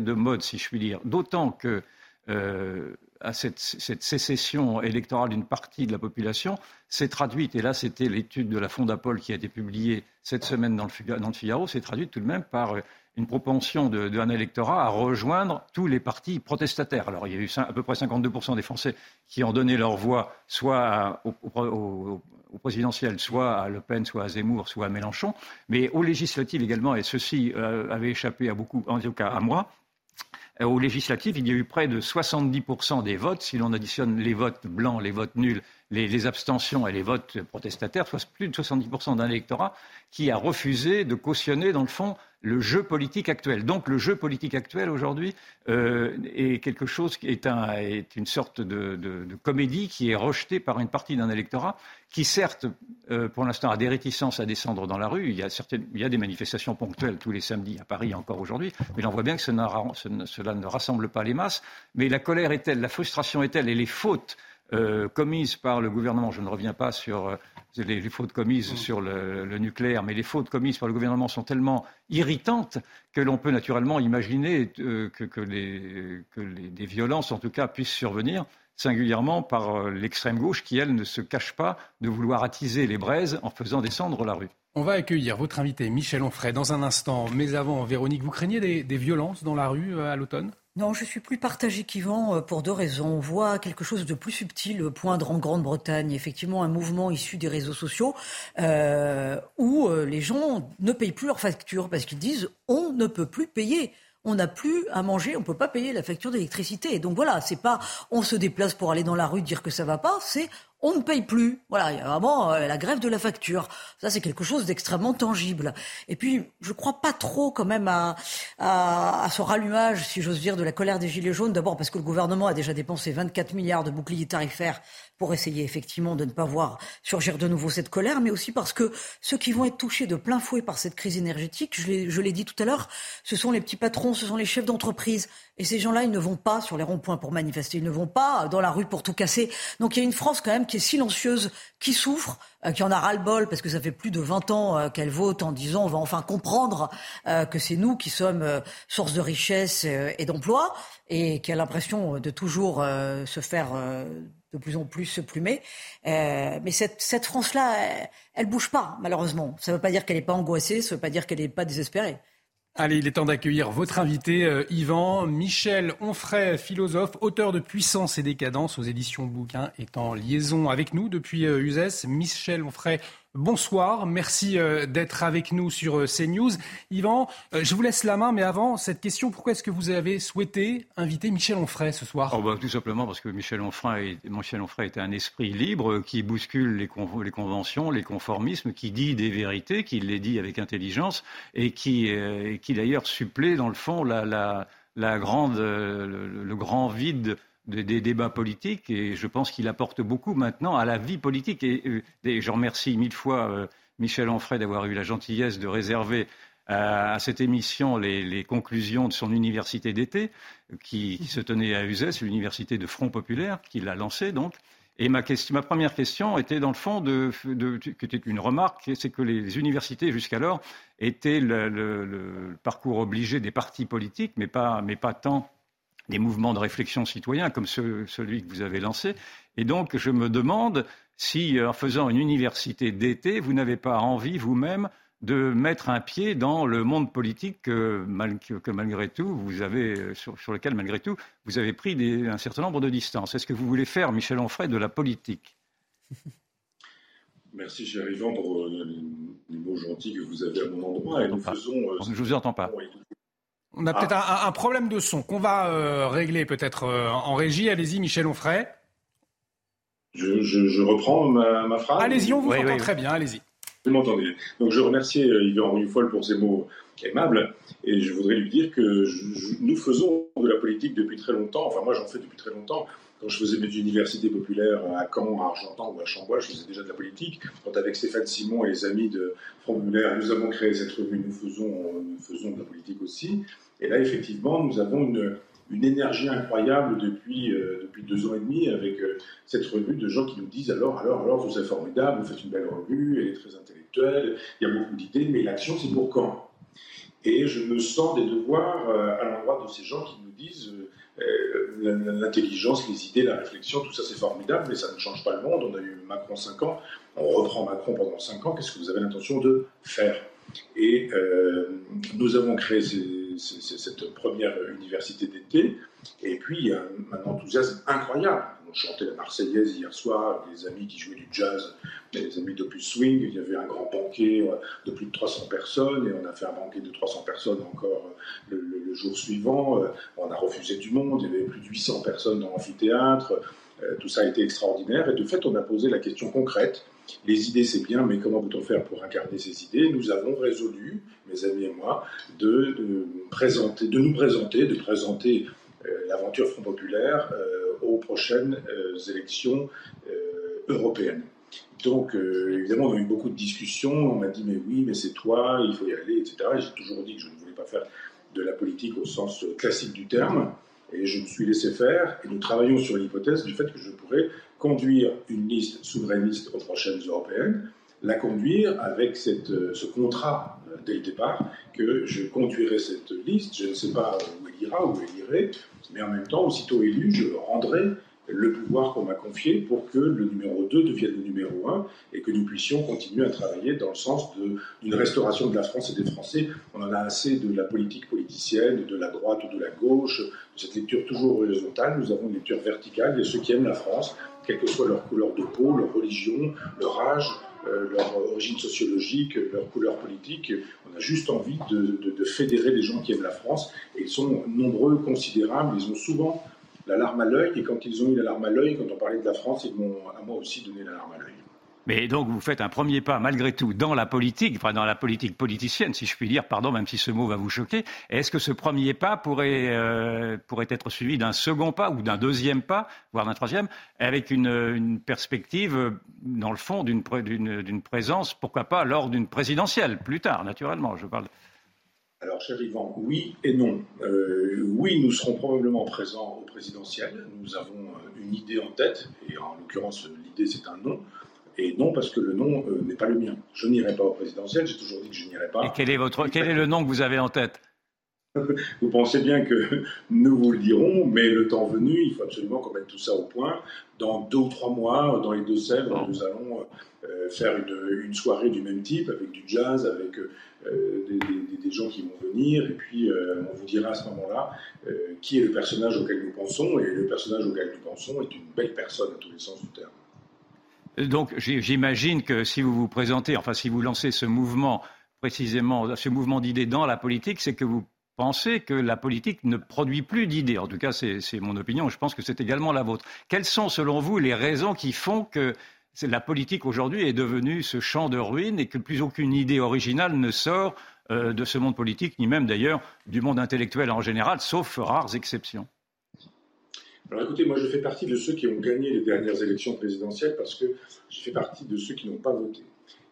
de mode, si je puis dire. D'autant que euh, cette, sécession électorale d'une partie de la population s'est traduite, et là c'était l'étude de la Fondapol qui a été publiée cette semaine dans le, dans le Figaro, s'est traduite tout de même par euh, une propension d'un électorat à rejoindre tous les partis protestataires. Alors, il y a eu à peu près 52% des Français qui ont donné leur voix soit au, au, présidentiel, soit à Le Pen, soit à Zemmour, soit à Mélenchon, mais aux législatives également, et ceci euh, avait échappé à beaucoup, en tout cas à moi, euh, aux législatives, il y a eu près de 70% des votes, si l'on additionne les votes blancs, les votes nuls, les, les, abstentions et les votes protestataires, soit plus de 70% d'un électorat qui a refusé de cautionner, dans le fond, le jeu politique actuel. Donc le jeu politique actuel aujourd'hui euh, est quelque chose qui est, un, est une sorte de, comédie qui est rejetée par une partie d'un électorat qui certes, euh, pour l'instant, a des réticences à descendre dans la rue. Il y, a certaines, il y a des manifestations ponctuelles tous les samedis à Paris encore aujourd'hui, mais on voit bien que cela, ne rassemble pas les masses. Mais la colère est telle, la frustration est telle et les fautes euh, commises par le gouvernement, je ne reviens pas sur euh, les, fautes commises mm. sur le, nucléaire, mais les fautes commises par le gouvernement sont tellement irritantes que l'on peut naturellement imaginer euh, que, les, que des violences, en tout cas, puissent survenir singulièrement par l'extrême gauche qui, elle, ne se cache pas de vouloir attiser les braises en faisant descendre la rue. On va accueillir votre invité Michel Onfray dans un instant. Mais avant, Véronique, vous craignez des violences dans la rue à l'automne? Non, je suis plus partagé qu'Yvan euh, pour deux raisons. On voit quelque chose de plus subtil poindre en Grande-Bretagne, effectivement un mouvement issu des réseaux sociaux euh, où euh, les gens ne payent plus leurs factures parce qu'ils disent on ne peut plus payer on n'a plus à manger, on peut pas payer la facture d'électricité. Donc voilà, c'est pas on se déplace pour aller dans la rue dire que ça va pas, c'est on ne paye plus. Voilà, il y a vraiment euh, la grève de la facture. Ça, c'est quelque chose d'extrêmement tangible. Et puis, je ne crois pas trop quand même à, à, ce rallumage, si j'ose dire, de la colère des Gilets jaunes. D'abord parce que le gouvernement a déjà dépensé 24 milliards de boucliers tarifaires pour essayer effectivement de ne pas voir surgir de nouveau cette colère, mais aussi parce que ceux qui vont être touchés de plein fouet par cette crise énergétique, je l'ai dit tout à l'heure, ce sont les petits patrons, ce sont les chefs d'entreprise. Et ces gens-là, ils ne vont pas sur les ronds-points pour manifester, ils ne vont pas dans la rue pour tout casser. Donc il y a une France quand même qui silencieuse, qui souffre, euh, qui en a ras-le-bol parce que ça fait plus de 20 ans euh, qu'elle vote en disant on va enfin comprendre euh, que c'est nous qui sommes source de richesse et d'emploi et qui a l'impression de toujours se faire de plus en plus se plumer. mais cette, cette France-là, elle, elle bouge pas, malheureusement. Ça ne veut pas dire qu'elle n'est pas angoissée, ça ne veut pas dire qu'elle n'est pas désespérée. Allez, il est temps d'accueillir votre invité, euh, Yvan. Michel Onfray, philosophe, auteur de Puissance et décadence aux éditions Bouquin, est en liaison avec nous depuis euh, Uzès. Michel Onfray, bonsoir. Merci euh, d'être avec nous sur euh, CNews. Yvan, euh, je vous laisse la main, mais avant cette question, pourquoi est-ce que vous avez souhaité inviter Michel Onfray ce soir? Oh bah, Tout simplement parce que Michel Onfray, est un esprit libre qui bouscule les, conventions, les conformismes, qui dit des vérités, qui les dit avec intelligence et qui, d'ailleurs supplée dans le fond le grand vide des, débats politiques et je pense qu'il apporte beaucoup maintenant à la vie politique. Et, euh, je remercie mille fois euh, Michel Onfray d'avoir eu la gentillesse de réserver à, cette émission les, conclusions de son université d'été qui, se tenait à Uzès, l'université de Front Populaire, qu'il a lancée donc. Et ma, première question était dans le fond, de, qui était une remarque, c'est que les universités jusqu'alors étaient le, le, parcours obligé des partis politiques, mais pas, mais pas tant des mouvements de réflexion citoyens comme celui que vous avez lancé. Et donc, je me demande si, euh, en faisant une université d'été, vous n'avez pas envie vous-même de mettre un pied dans le monde politique que, malgré tout, vous avez, euh, sur, lequel, malgré tout, vous avez pris un certain nombre de distances. Est-ce que vous voulez faire, Michel Onfray, de la politique? Merci, cher Yvan, pour euh, les mots gentils que vous avez à mon endroit. Et nous faisons, je ne vous entends pas. On a peut-être ah. un, problème de son qu'on va euh, régler peut-être euh, en régie. Allez-y, Michel Onfray. Je, reprends ma, phrase. Allez-y, on vous entend très bien. Allez-y. Vous m'entendez. Donc je remercie euh, Yvan Folle pour ses mots aimables et je voudrais lui dire que nous faisons de la politique depuis très longtemps. Enfin, moi, j'en fais depuis très longtemps. Quand je faisais mes universités populaires à Caen, à Argentan ou à Chambois, je faisais déjà de la politique. Quand avec Stéphane Simon et les amis de Front Populaire, nous avons créé cette revue, nous faisons, nous faisons de la politique aussi. Et là, effectivement, nous avons une, énergie incroyable depuis, euh, depuis deux ans et demi avec euh, cette revue de gens qui nous disent alors, alors, alors, vous êtes formidable, vous faites une belle revue, elle est très intellectuelle, il y a beaucoup d'idées, mais l'action, c'est pour quand? Et je me sens des devoirs euh, à l'endroit de ces gens qui nous disent l'intelligence, les idées, la réflexion, tout ça c'est formidable, mais ça ne change pas le monde. On a eu Macron 5 ans, on reprend Macron pendant 5 ans, qu'est-ce que vous avez l'intention de faire? Et nous avons créé ces cette première université d'été. Et puis, a un, enthousiasme incroyable. On chantait la Marseillaise hier soir, des amis qui jouaient du jazz, des amis d'Opus Swing. Il y avait un grand banquet de plus de 300 personnes, et on a fait un banquet de 300 personnes encore le, jour suivant. On a refusé du monde, il y avait plus de 800 personnes dans l'amphithéâtre. Euh, tout ça a été extraordinaire. Et de fait, on a posé la question concrète. Les idées, c'est bien, mais comment peut-on faire pour incarner ces idées? Nous avons résolu, mes amis et moi, de, présenter, de nous présenter, de présenter euh, l'aventure Front Populaire euh, aux prochaines élections européennes. Donc, évidemment, on a eu beaucoup de discussions. On m'a dit, mais oui, mais c'est toi, il faut y aller, etc. J'ai toujours dit que je ne voulais pas faire de la politique au sens classique du terme. Et je me suis laissé faire, et nous travaillons sur l'hypothèse du fait que je pourrais conduire une liste souverainiste aux prochaines européennes, la conduire avec euh, ce contrat euh, dès le départ, que je conduirai cette liste, je ne sais pas où elle ira, où elle irait, mais en même temps, aussitôt élu, je rendrai le pouvoir qu'on m'a confié pour que le numéro 2 devienne le numéro 1 et que nous puissions continuer à travailler dans le sens d'une restauration de la France et des Français. On en a assez de la politique politicienne, de la droite ou de la gauche, de cette lecture toujours horizontale. Nous avons une lecture verticale. Il y a ceux qui aiment la France, quelle que soit leur couleur de peau, leur religion, leur âge, euh, leur origine sociologique, leur couleur politique. On a juste envie de, de fédérer les gens qui aiment la France et ils sont nombreux, considérables. Ils ont souvent la larme à l'œil. Et quand ils ont eu la larme à l'œil, quand on parlait de la France, ils m'ont à moi aussi donné la larme à l'œil. Mais donc vous faites un premier pas malgré tout dans la politique, enfin dans la politique politicienne, si je puis dire, pardon, même si ce mot va vous choquer. Est-ce que ce premier pas pourrait, euh, pourrait être suivi d'un second pas ou d'un deuxième pas, voire d'un troisième, avec une, une perspective, dans le fond, d'une présence, pourquoi pas, lors d'une présidentielle, plus tard, naturellement, je parle. Alors, cher Yvan, oui et non. Euh, oui, nous serons probablement présents au présidentiel. Nous avons euh, une idée en tête, et en l'occurrence, l'idée c'est un non. Et non, parce que le nom euh, n'est pas le mien. Je n'irai pas au présidentiel, j'ai toujours dit que je n'irai pas. Et quel est, votre, quel est le nom que vous avez en tête? Vous pensez bien que nous vous le dirons, mais le temps venu, il faut absolument qu'on mette tout ça au point. Dans deux ou trois mois, dans les Deux-Sèvres, nous allons faire une, une, soirée du même type, avec du jazz, avec euh, des, gens qui vont venir, et puis euh, on vous dira à ce moment-là euh, qui est le personnage auquel nous pensons, et le personnage auquel nous pensons est une belle personne à tous les sens du terme. Donc j'imagine que si vous vous présentez, enfin si vous lancez ce mouvement précisément, ce mouvement d'idées dans la politique, c'est que vous pensez que la politique ne produit plus d'idées. En tout cas, c'est mon opinion. Je pense que c'est également la vôtre. Quelles sont, selon vous, les raisons qui font que la politique aujourd'hui est devenue ce champ de ruines et que plus aucune idée originale ne sort euh, de ce monde politique, ni même d'ailleurs du monde intellectuel en général, sauf rares exceptions? Alors écoutez, moi je fais partie de ceux qui ont gagné les dernières élections présidentielles parce que je fais partie de ceux qui n'ont pas voté.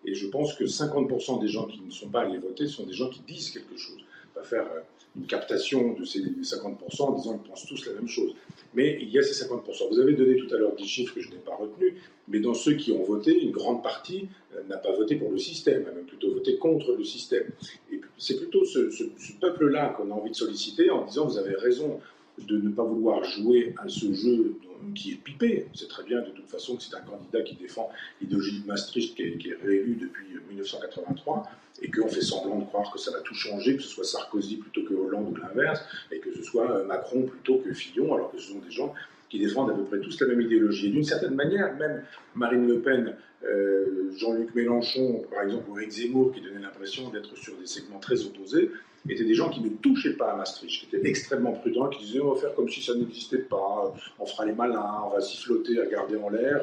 Et je pense que 50% des gens qui ne sont pas allés voter sont des gens qui disent quelque chose. Pas faire euh, une captation de ces 50% en disant qu'ils pensent tous la même chose. Mais il y a ces 50%. Vous avez donné tout à l'heure des chiffres que je n'ai pas retenus, mais dans ceux qui ont voté, une grande partie euh, n'a pas voté pour le système, a même plutôt voté contre le système. Et c'est plutôt ce, ce peuple-là qu'on a envie de solliciter en disant vous avez raison de ne pas vouloir jouer à ce jeu qui est pipé. C'est très bien de toute façon que c'est un candidat qui défend l'idéologie de Maastricht qui est, réélu depuis 1983 et qu'on fait semblant de croire que ça va tout changer, que ce soit Sarkozy plutôt que Hollande ou l'inverse, et que ce soit euh, Macron plutôt que Fillon, alors que ce sont des gens qui défendent à peu près tous la même idéologie. Et d'une certaine manière, même Marine Le Pen, euh, Jean-Luc Mélenchon, par exemple, ou Eric Zemmour, qui donnait l'impression d'être sur des segments très opposés, étaient des gens qui ne touchaient pas à Maastricht, qui étaient extrêmement prudents, qui disaient on va faire comme si ça n'existait pas, on fera les malins, on va siffloter, regarder en l'air.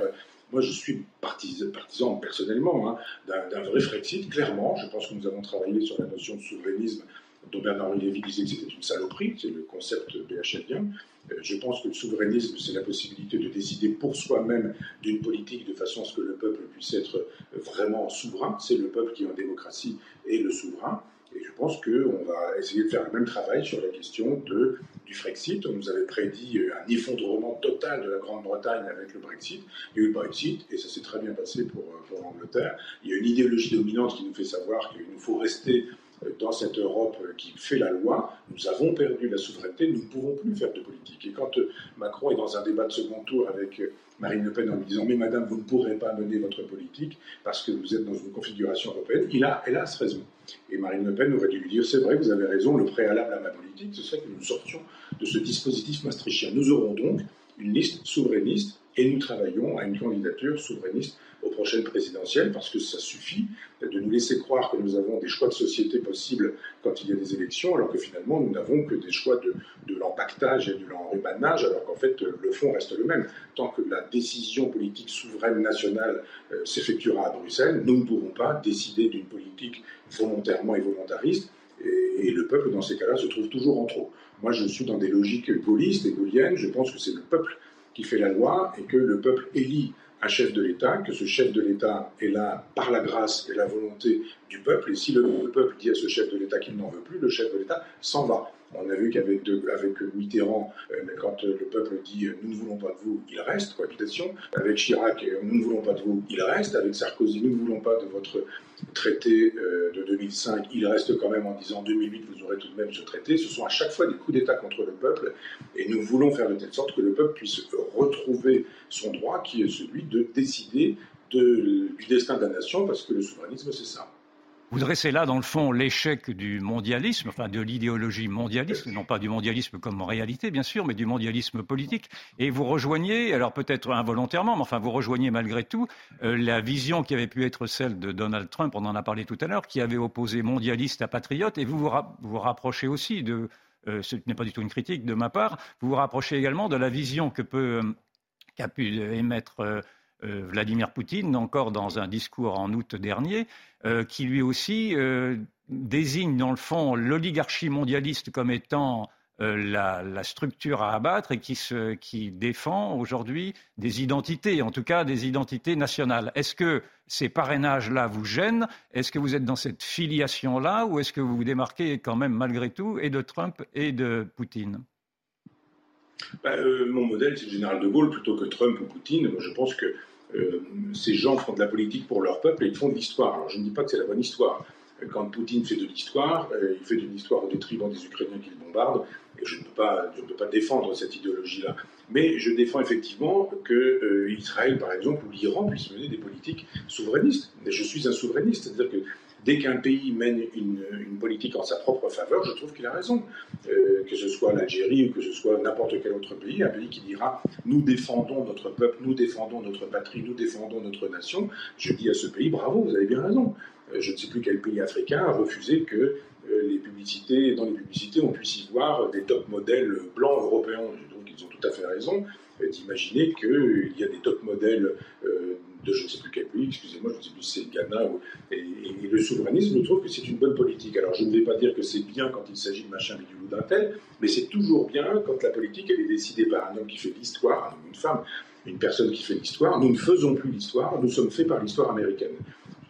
Moi, je suis partisan, personnellement hein, d'un vrai Frexit, clairement. Je pense que nous avons travaillé sur la notion de souverainisme dont Bernard-Henri Lévy disait que c'était une saloperie, c'est le concept BHLien. Euh, je pense que le souverainisme, c'est la possibilité de décider pour soi-même d'une politique de façon à ce que le peuple puisse être vraiment souverain. C'est le peuple qui, en démocratie, est le souverain. Et je pense qu'on va essayer de faire le même travail sur la question de, du Frexit. On nous avait prédit euh, un effondrement total de la Grande-Bretagne avec le Brexit. Il y a eu le Brexit et ça s'est très bien passé pour, euh, pour l'Angleterre. Il y a une idéologie dominante qui nous fait savoir qu'il nous faut rester euh, dans cette Europe qui fait la loi, nous avons perdu la souveraineté, nous ne pouvons plus faire de politique. Et quand Macron est dans un débat de second tour avec Marine Le Pen en lui disant Mais madame, vous ne pourrez pas mener votre politique parce que vous êtes dans une configuration européenne, il a, hélas, raison. Et Marine Le Pen aurait dû lui dire C'est vrai, vous avez raison, le préalable à ma politique, ce serait que nous sortions de ce dispositif maastrichtien. Nous aurons donc une liste souverainiste et nous travaillons à une candidature souverainiste aux prochaines présidentielles parce que ça suffit de nous laisser croire que nous avons des choix de société possibles quand il y a des élections, alors que finalement nous n'avons que des choix de, de l'empactage et de l'enrubanage, alors qu'en fait le fond reste le même. Tant que la décision politique souveraine nationale euh, s'effectuera à Bruxelles, nous ne pourrons pas décider d'une politique volontairement et volontariste, et, et le peuple dans ces cas-là se trouve toujours en trop. Moi je suis dans des logiques gaullistes et gaulliennes, je pense que c'est le peuple qui fait la loi et que le peuple élit un chef de l'État, que ce chef de l'État est là par la grâce et la volonté du peuple, et si le, peuple dit à ce chef de l'État qu'il n'en veut plus, le chef de l'État s'en va. On a vu qu'avec avec Mitterrand, euh, quand le peuple dit euh, nous ne voulons pas de vous, il reste, cohabitation. Avec Chirac, euh, nous ne voulons pas de vous, il reste. Avec Sarkozy, nous ne voulons pas de votre traité de 2005, il reste quand même en disant 2008, vous aurez tout de même ce traité. Ce sont à chaque fois des coups d'État contre le peuple et nous voulons faire de telle sorte que le peuple puisse retrouver son droit qui est celui de décider du destin de la nation parce que le souverainisme, c'est ça. Vous dressez là, dans le fond, l'échec du mondialisme, enfin de l'idéologie mondialiste, non pas du mondialisme comme en réalité, bien sûr, mais du mondialisme politique. Et vous rejoignez, alors peut-être involontairement, mais enfin vous rejoignez malgré tout euh, la vision qui avait pu être celle de Donald Trump, on en a parlé tout à l'heure, qui avait opposé mondialiste à patriote, et vous vous, vous rapprochez aussi de, euh, ce n'est pas du tout une critique de ma part, vous vous rapprochez également de la vision que peut, euh, qu'a pu émettre euh, Vladimir Poutine, encore dans un discours en août dernier, euh, qui lui aussi euh, désigne dans le fond l'oligarchie mondialiste comme étant la, structure à abattre et qui, qui défend aujourd'hui des identités, en tout cas des identités nationales. Est-ce que ces parrainages-là vous gênent? Est-ce que vous êtes dans cette filiation-là ou est-ce que vous vous démarquez quand même malgré tout et de Trump et de Poutine? Bah, mon modèle, c'est le général de Gaulle plutôt que Trump ou Poutine. je pense que euh, ces gens font de la politique pour leur peuple et ils font de l'histoire. Alors je ne dis pas que c'est la bonne histoire. Quand Poutine fait de l'histoire, euh, il fait d'une histoire au détriment des Ukrainiens qu'il bombarde, et je ne peux pas, je ne peux pas défendre cette idéologie-là. Mais je défends effectivement que euh, Israël, par exemple, ou l'Iran puissent mener des politiques souverainistes. Mais je suis un souverainiste, c'est-à-dire que dès qu'un pays mène une, politique en sa propre faveur, je trouve qu'il a raison. Euh, que ce soit l'Algérie ou que ce soit n'importe quel autre pays, un pays qui dira nous défendons notre peuple, nous défendons notre patrie, nous défendons notre nation, je dis à ce pays bravo, vous avez bien raison. Euh, je ne sais plus quel pays africain a refusé que euh, les publicités, dans les publicités, on puisse y voir des top modèles blancs européens. Donc ils ont tout à fait raison d'imaginer qu'il y a des top modèles de je ne sais plus quel pays, excusez-moi, je ne sais plus si c'est Ghana, et, le souverainisme, je trouve que c'est une bonne politique. Alors je ne vais pas dire que c'est bien quand il s'agit de machin bidule ou d'un tel, mais c'est toujours bien quand la politique elle est décidée par un homme qui fait l'histoire, un homme, une femme, une personne qui fait l'histoire. Nous ne faisons plus l'histoire, nous sommes faits par l'histoire américaine.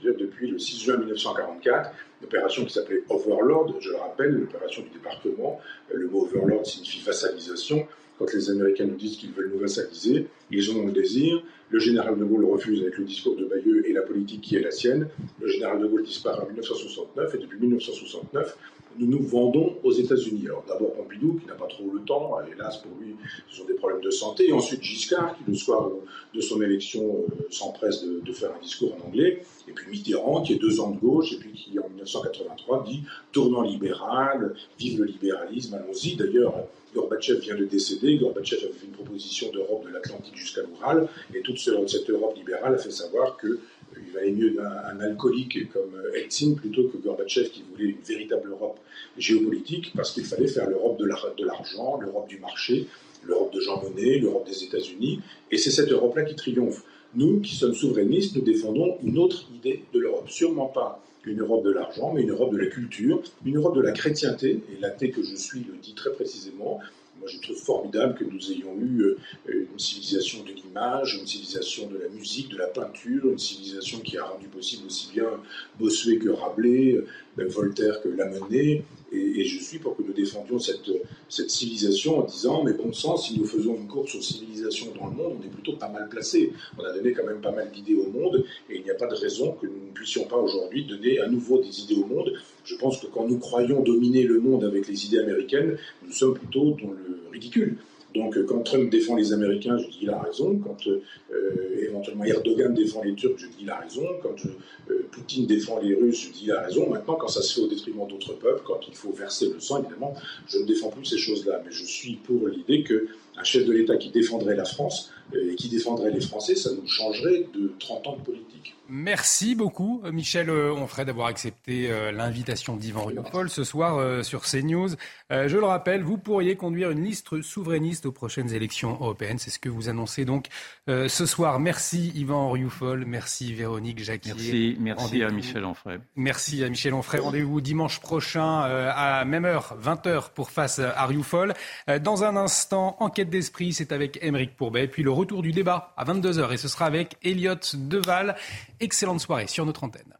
Depuis le 6 juin 1944, l'opération qui s'appelait Overlord, je le rappelle, l'opération du débarquement, le mot Overlord signifie vassalisation, quand les Américains nous disent qu'ils veulent nous vassaliser, ils ont le désir. Le général de Gaulle refuse avec le discours de Bayeux et la politique qui est la sienne. Le général de Gaulle disparaît en 1969 et depuis 1969, nous nous vendons aux États-Unis. Alors d'abord Pompidou, qui n'a pas trop le temps, hélas pour lui, ce sont des problèmes de santé. Ensuite Giscard, qui le soir de son élection euh, s'empresse de, faire un discours en anglais. Et puis Mitterrand, qui est deux ans de gauche, et puis qui en 1983 dit tournant libéral, vive le libéralisme, allons-y. D'ailleurs, Gorbatchev vient de décéder. Gorbatchev avait fait une proposition d'Europe de l'Atlantique jusqu'à l'Oural, et toute cette Europe libérale a fait savoir qu'il euh, valait mieux un, alcoolique comme Eltsine plutôt que Gorbatchev qui voulait une véritable Europe géopolitique, parce qu'il fallait faire l'Europe de l'argent, l'Europe du marché, l'Europe de Jean Monnet, l'Europe des États-Unis, et c'est cette Europe-là qui triomphe. Nous, qui sommes souverainistes, nous défendons une autre idée de l'Europe, sûrement pas une Europe de l'argent, mais une Europe de la culture, une Europe de la chrétienté, et l'athée que je suis le dit très précisément. Moi, je trouve formidable que nous ayons eu euh, une civilisation de l'image, une civilisation de la musique, de la peinture, une civilisation qui a rendu possible aussi bien Bossuet que Rabelais, euh, Voltaire que Lamennais, et, je suis pour que nous défendions cette, cette civilisation en disant, mais bon sang, si nous faisons une course aux civilisations dans le monde, on est plutôt pas mal placé. On a donné quand même pas mal d'idées au monde, et il n'y a pas de raison que nous ne puissions pas aujourd'hui donner à nouveau des idées au monde. Je pense que quand nous croyons dominer le monde avec les idées américaines, nous sommes plutôt dans le ridicule. Donc euh, quand Trump défend les Américains, je dis il a raison. Quand euh, éventuellement Erdogan défend les Turcs, je dis il a raison. Quand euh, Poutine défend les Russes, je dis il a raison. Maintenant, quand ça se fait au détriment d'autres peuples, quand il faut verser le sang, évidemment, je ne défends plus ces choses-là. Mais je suis pour l'idée qu'un chef de l'État qui défendrait la France et qui défendrait les Français, ça nous changerait de 30 ans de politique. Merci beaucoup, Michel Onfray, d'avoir accepté euh, l'invitation d'Yvan Riopol ce soir euh, sur CNews. Euh, je le rappelle, vous pourriez conduire une liste souverainiste aux prochaines élections européennes. C'est ce que vous annoncez donc ce soir. Merci Yvan Rioufol, merci Véronique Jacquier. Merci, merci à Michel Onfray. Merci à Michel Onfray. Rendez-vous dimanche prochain à même heure, 20h pour face à Rioufol. Dans un instant, enquête d'esprit, c'est avec Émeric Pourbet. Puis le retour du débat à 22h et ce sera avec Elliot Deval. Excellente soirée sur notre antenne.